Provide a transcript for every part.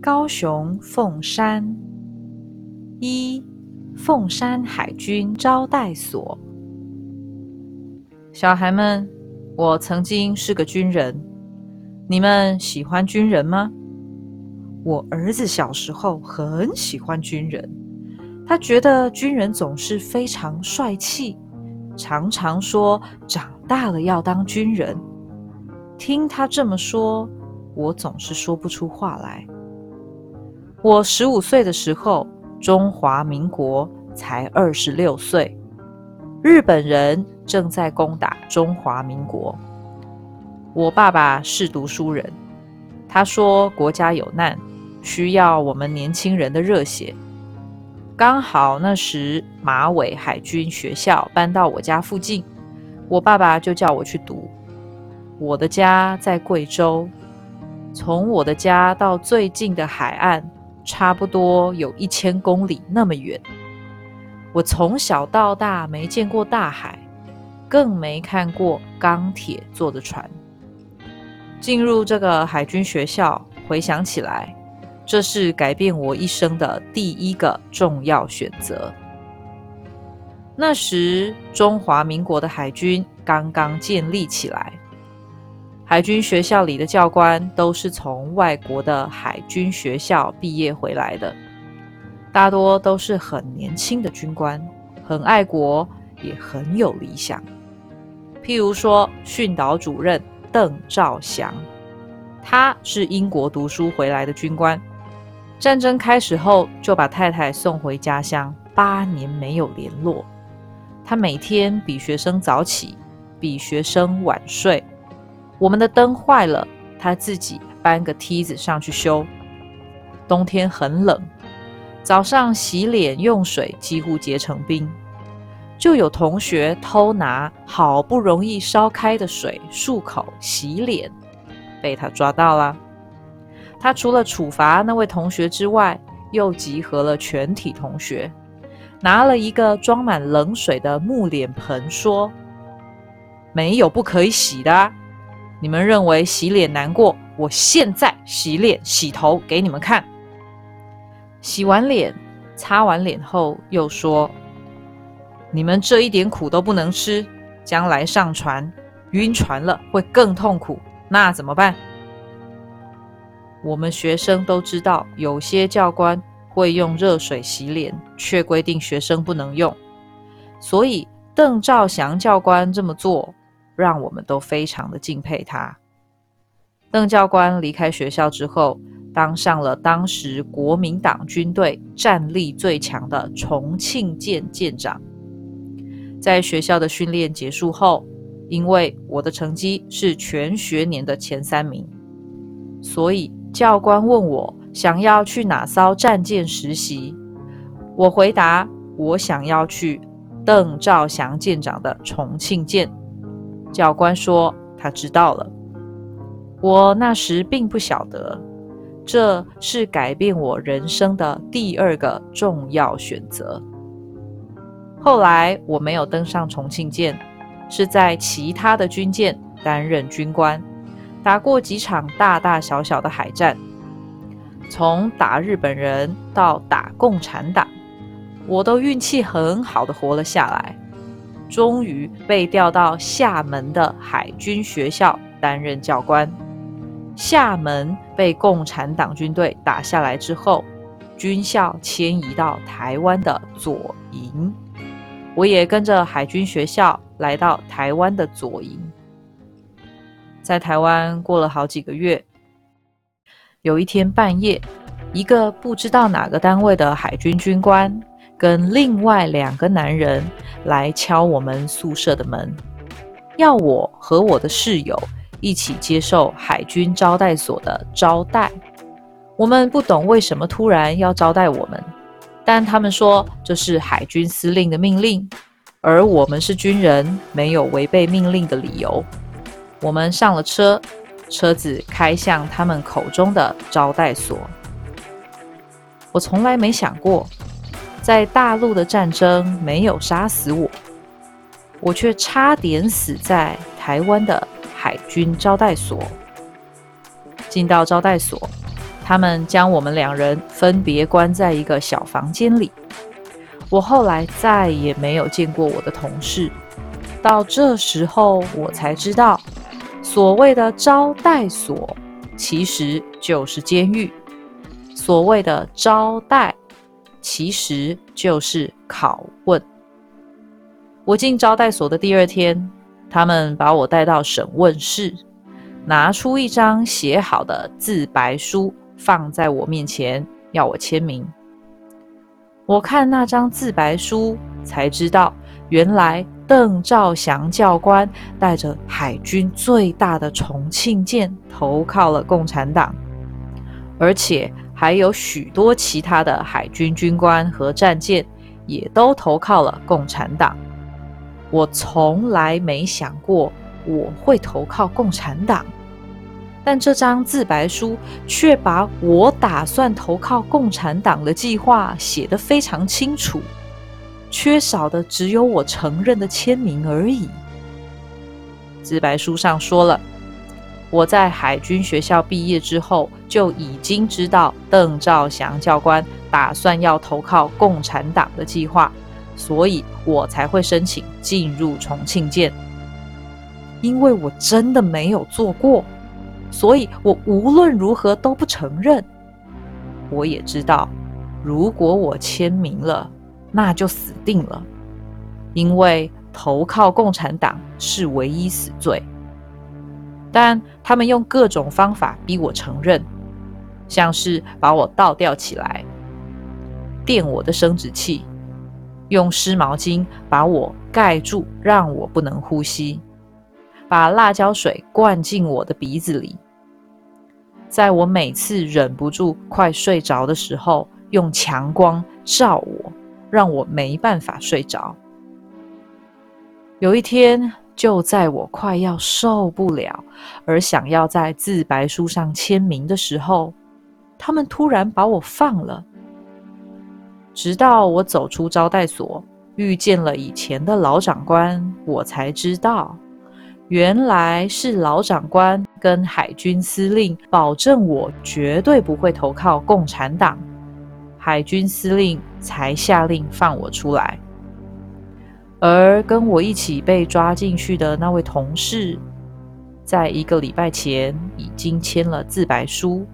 高雄凤山一凤山海军招待所。小孩们，我曾经是个军人，你们喜欢军人吗？我儿子小时候很喜欢军人，他觉得军人总是非常帅气，常常说长大了要当军人。听他这么说。我总是说不出话来。我十五岁的时候，中华民国才二十六岁，日本人正在攻打中华民国。我爸爸是读书人，他说国家有难，需要我们年轻人的热血。刚好那时马尾海军学校搬到我家附近，我爸爸就叫我去读。我的家在贵州。从我的家到最近的海岸，差不多有一千公里那么远。我从小到大没见过大海，更没看过钢铁做的船。进入这个海军学校，回想起来，这是改变我一生的第一个重要选择。那时，中华民国的海军刚刚建立起来。海军学校里的教官都是从外国的海军学校毕业回来的，大多都是很年轻的军官，很爱国，也很有理想。譬如说，训导主任邓兆祥，他是英国读书回来的军官，战争开始后就把太太送回家乡，八年没有联络。他每天比学生早起，比学生晚睡。我们的灯坏了，他自己搬个梯子上去修。冬天很冷，早上洗脸用水几乎结成冰，就有同学偷拿好不容易烧开的水漱口洗脸，被他抓到了。他除了处罚那位同学之外，又集合了全体同学，拿了一个装满冷水的木脸盆，说：“没有不可以洗的。”你们认为洗脸难过？我现在洗脸、洗头给你们看。洗完脸、擦完脸后，又说：“你们这一点苦都不能吃，将来上船晕船了会更痛苦，那怎么办？”我们学生都知道，有些教官会用热水洗脸，却规定学生不能用，所以邓兆祥教官这么做。让我们都非常的敬佩他。邓教官离开学校之后，当上了当时国民党军队战力最强的重庆舰舰长。在学校的训练结束后，因为我的成绩是全学年的前三名，所以教官问我想要去哪艘战舰实习。我回答：我想要去邓兆祥舰长的重庆舰。教官说：“他知道了。”我那时并不晓得，这是改变我人生的第二个重要选择。后来我没有登上重庆舰，是在其他的军舰担任军官，打过几场大大小小的海战，从打日本人到打共产党，我都运气很好的活了下来。终于被调到厦门的海军学校担任教官。厦门被共产党军队打下来之后，军校迁移到台湾的左营，我也跟着海军学校来到台湾的左营。在台湾过了好几个月，有一天半夜，一个不知道哪个单位的海军军官。跟另外两个男人来敲我们宿舍的门，要我和我的室友一起接受海军招待所的招待。我们不懂为什么突然要招待我们，但他们说这是海军司令的命令，而我们是军人，没有违背命令的理由。我们上了车，车子开向他们口中的招待所。我从来没想过。在大陆的战争没有杀死我，我却差点死在台湾的海军招待所。进到招待所，他们将我们两人分别关在一个小房间里。我后来再也没有见过我的同事。到这时候，我才知道，所谓的招待所其实就是监狱；所谓的招待，其实就是拷问。我进招待所的第二天，他们把我带到审问室，拿出一张写好的自白书放在我面前，要我签名。我看那张自白书，才知道原来邓兆祥教官带着海军最大的重庆舰投靠了共产党，而且还有许多其他的海军军官和战舰也都投靠了共产党。我从来没想过我会投靠共产党。但这张自白书却把我打算投靠共产党的计划写得非常清楚，缺少的只有我承认的签名而已。自白书上说了，我在海军学校毕业之后就已经知道邓兆祥教官打算要投靠共产党的计划，所以我才会申请进入重庆舰，因为我真的没有做过。所以我无论如何都不承认。我也知道，如果我签名了，那就死定了，因为投靠共产党是唯一死罪。但他们用各种方法逼我承认，像是把我倒吊起来，垫我的生殖器，用湿毛巾把我盖住，让我不能呼吸。把辣椒水灌进我的鼻子里，在我每次忍不住快睡着的时候，用强光照我，让我没办法睡着。有一天，就在我快要受不了而想要在自白书上签名的时候，他们突然把我放了。直到我走出招待所，遇见了以前的老长官，我才知道。原来是老长官跟海军司令保证我绝对不会投靠共产党，海军司令才下令放我出来。而跟我一起被抓进去的那位同事，在一个礼拜前已经签了自白书，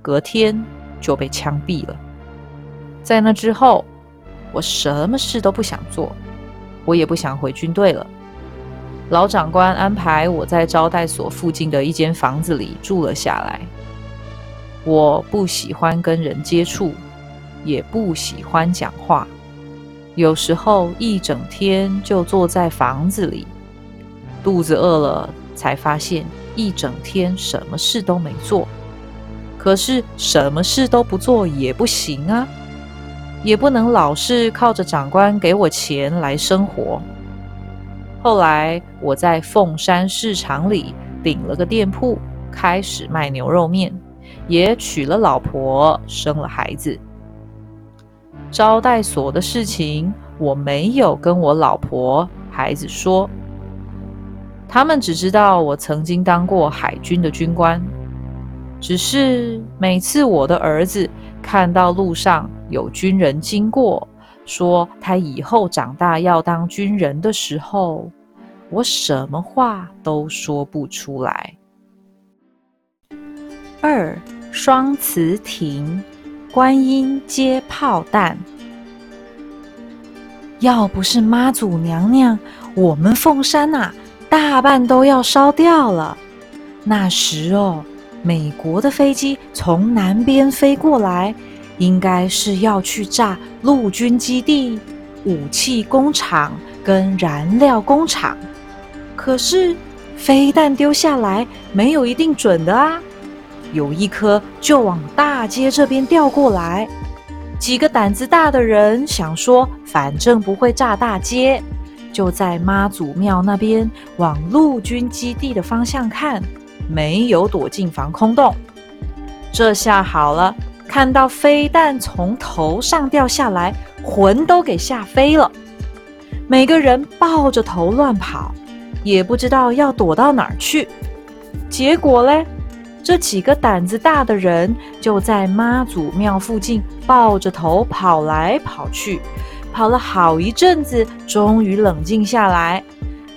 隔天就被枪毙了。在那之后，我什么事都不想做，我也不想回军队了。老长官安排我在招待所附近的一间房子里住了下来。我不喜欢跟人接触，也不喜欢讲话，有时候一整天就坐在房子里，肚子饿了才发现一整天什么事都没做。可是什么事都不做也不行啊，也不能老是靠着长官给我钱来生活。后来我在凤山市场里顶了个店铺，开始卖牛肉面，也娶了老婆，生了孩子。招待所的事情我没有跟我老婆、孩子说，他们只知道我曾经当过海军的军官。只是每次我的儿子看到路上有军人经过，说他以后长大要当军人的时候，我什么话都说不出来。二双词亭，观音接炮弹。要不是妈祖娘娘，我们凤山呐，大半都要烧掉了。那时哦，美国的飞机从南边飞过来。应该是要去炸陆军基地、武器工厂跟燃料工厂，可是飞弹丢下来没有一定准的啊！有一颗就往大街这边掉过来，几个胆子大的人想说，反正不会炸大街，就在妈祖庙那边往陆军基地的方向看，没有躲进防空洞。这下好了。看到飞弹从头上掉下来，魂都给吓飞了。每个人抱着头乱跑，也不知道要躲到哪儿去。结果嘞，这几个胆子大的人就在妈祖庙附近抱着头跑来跑去，跑了好一阵子，终于冷静下来，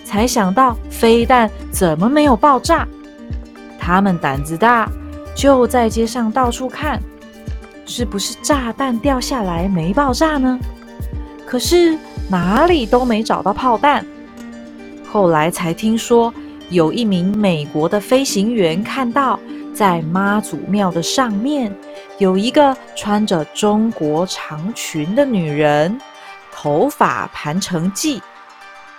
才想到飞弹怎么没有爆炸。他们胆子大，就在街上到处看，是不是炸弹掉下来没爆炸呢？可是哪里都没找到炮弹。后来才听说，有一名美国的飞行员看到，在妈祖庙的上面有一个穿着中国长裙的女人，头发盘成髻。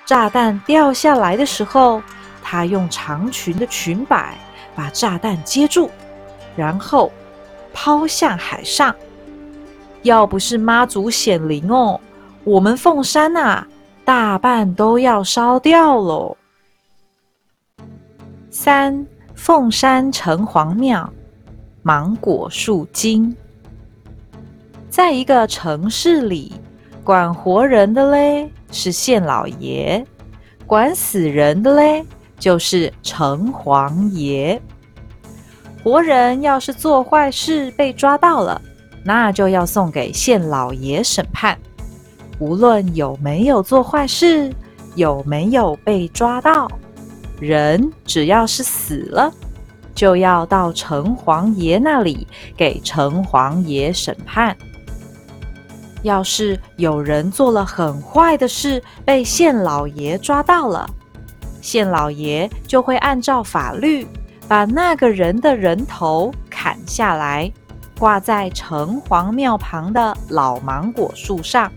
炸弹掉下来的时候，她用长裙的裙摆把炸弹接住，然后抛向海上。要不是妈祖显灵哦！我们凤山呐，大半都要烧掉喽。三凤山城隍庙，芒果树精。在一个城市里，管活人的嘞是县老爷，管死人的嘞就是城隍爷。活人要是做坏事被抓到了，那就要送给县老爷审判。无论有没有做坏事，有没有被抓到，人只要是死了，就要到城隍爷那里给城隍爷审判。要是有人做了很坏的事，被县老爷抓到了，县老爷就会按照法律把那个人的人头砍下来，挂在城隍庙旁的老芒果树上。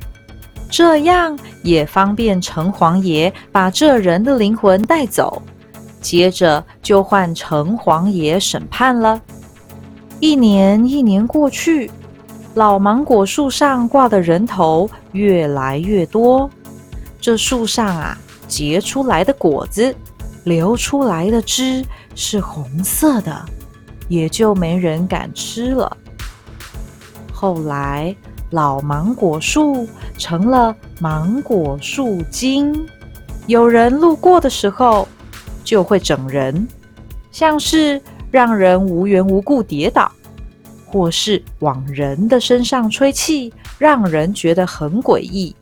这样也方便城隍爷把这人的灵魂带走，接着就换城隍爷审判了。一年一年过去，老芒果树上挂的人头越来越多，这树上啊结出来的果子、流出来的汁是红色的，也就没人敢吃了。后来。老芒果树成了芒果树精，有人路过的时候就会整人，像是让人无缘无故跌倒，或是往人的身上吹气，让人觉得很诡异。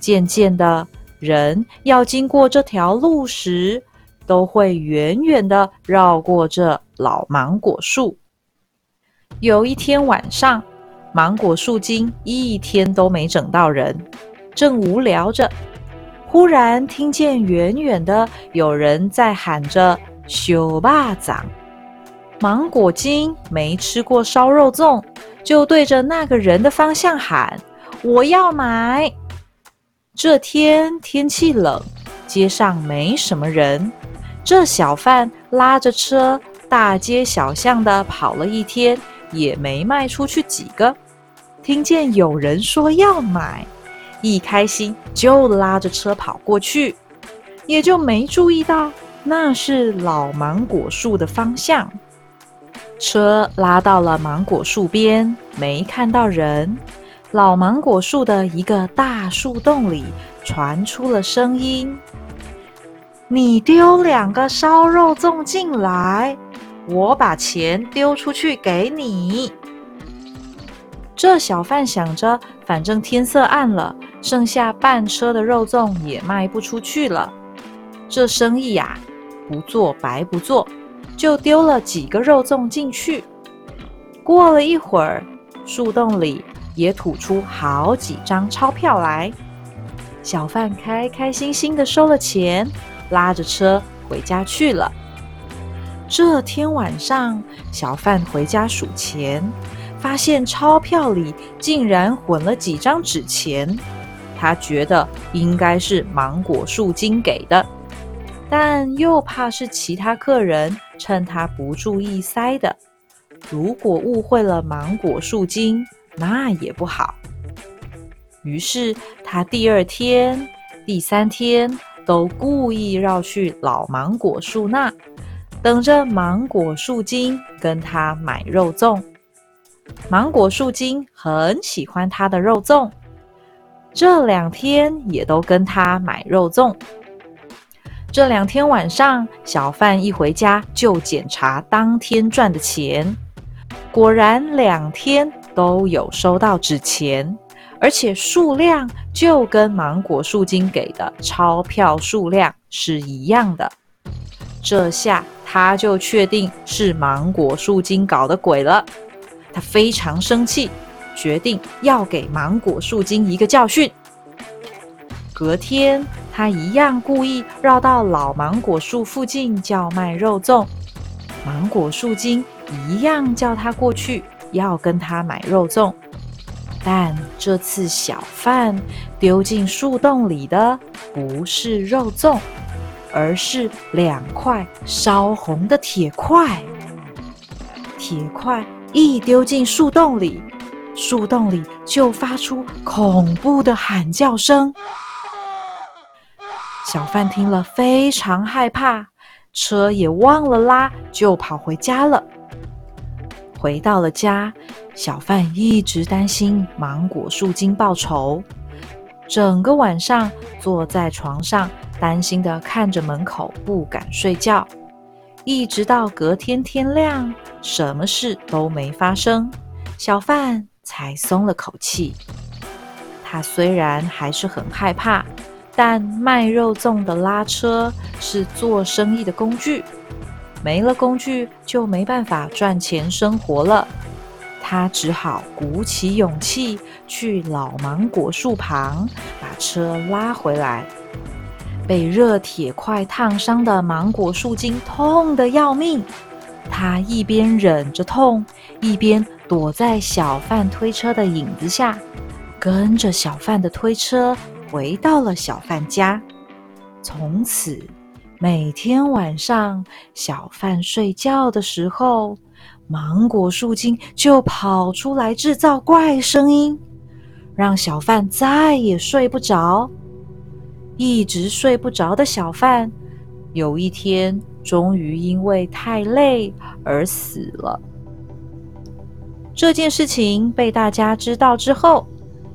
渐渐的，人要经过这条路时，都会远远的绕过这老芒果树。有一天晚上。芒果树精一天都没整到人，正无聊着，忽然听见远远的有人在喊着“修霸掌”。芒果精没吃过烧肉粽，就对着那个人的方向喊：“我要买。”这天天气冷，街上没什么人，这小贩拉着车大街小巷的跑了一天，也没卖出去几个。听见有人说要买，一开心就拉着车跑过去，也就没注意到那是老芒果树的方向。车拉到了芒果树边，没看到人。老芒果树的一个大树洞里传出了声音：“你丢两个烧肉粽进来，我把钱丢出去给你。”这小贩想着，反正天色暗了，剩下半车的肉粽也卖不出去了。这生意呀，不做白不做，就丢了几个肉粽进去。过了一会儿，树洞里也吐出好几张钞票来。小贩开开心心的收了钱，拉着车回家去了。这天晚上，小贩回家数钱。发现钞票里竟然混了几张纸钱，他觉得应该是芒果树精给的，但又怕是其他客人趁他不注意塞的。如果误会了芒果树精，那也不好。于是他第二天、第三天都故意绕去老芒果树那，等着芒果树精跟他买肉粽。芒果树精很喜欢他的肉粽，这两天也都跟他买肉粽。这两天晚上，小贩一回家就检查当天赚的钱，果然两天都有收到纸钱，而且数量就跟芒果树精给的钞票数量是一样的。这下他就确定是芒果树精搞的鬼了，他非常生气，决定要给芒果树精一个教训。隔天，他一样故意绕到老芒果树附近叫卖肉粽。芒果树精一样叫他过去，要跟他买肉粽。但这次小贩丢进树洞里的不是肉粽，而是两块烧红的铁块。铁块一丢进树洞里，树洞里就发出恐怖的喊叫声。小贩听了非常害怕，车也忘了拉，就跑回家了。回到了家，小贩一直担心芒果树精报仇，整个晚上坐在床上，担心的看着门口，不敢睡觉。一直到隔天天亮，什么事都没发生，小贩才松了口气。他虽然还是很害怕。但卖肉粽的拉车是做生意的工具，没了工具就没办法赚钱生活了。他只好鼓起勇气去老芒果树旁把车拉回来。被热铁块烫伤的芒果树精痛得要命，他一边忍着痛，一边躲在小贩推车的影子下，跟着小贩的推车。回到了小贩家，从此每天晚上小贩睡觉的时候，芒果树精就跑出来制造怪声音，让小贩再也睡不着。一直睡不着的小贩，有一天终于因为太累而死了。这件事情被大家知道之后，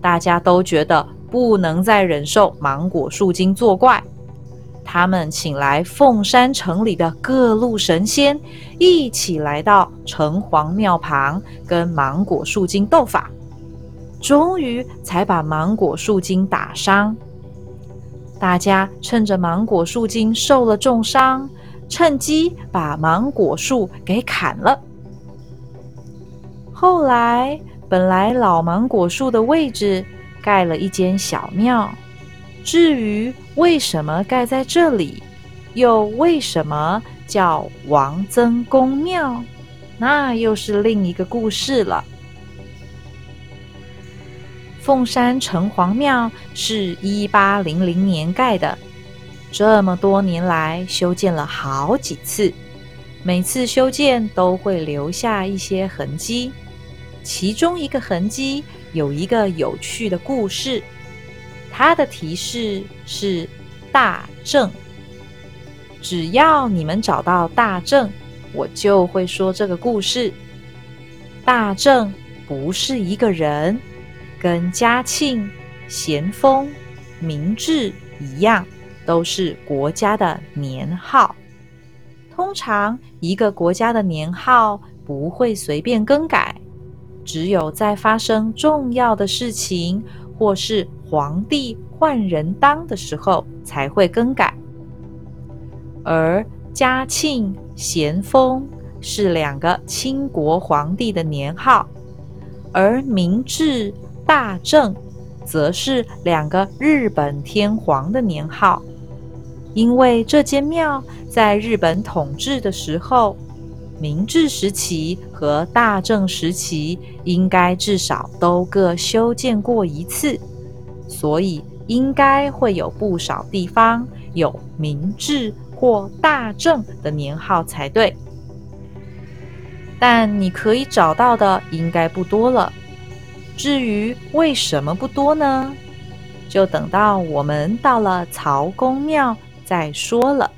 大家都觉得。不能再忍受芒果树精作怪，他们请来凤山城里的各路神仙，一起来到城隍庙旁跟芒果树精斗法，终于才把芒果树精打伤。大家趁着芒果树精受了重伤，趁机把芒果树给砍了。后来，本来老芒果树的位置。盖了一间小庙，至于为什么盖在这里，又为什么叫王曾公庙，那又是另一个故事了。凤山城隍庙是一八零零年盖的，这么多年来修建了好几次，每次修建都会留下一些痕迹，其中一个痕迹。有一个有趣的故事，它的提示是大正。只要你们找到大正，我就会说这个故事。大正不是一个人，跟嘉庆、咸丰、明治一样，都是国家的年号。通常一个国家的年号不会随便更改。只有在发生重要的事情，或是皇帝换人当的时候，才会更改。而嘉庆、咸丰是两个清国皇帝的年号，而明治、大正则是两个日本天皇的年号。因为这间庙在日本统治的时候。明治时期和大正时期应该至少都各修建过一次，所以应该会有不少地方有明治或大正的年号才对。但你可以找到的应该不多了。至于为什么不多呢？就等到我们到了曹公庙再说了。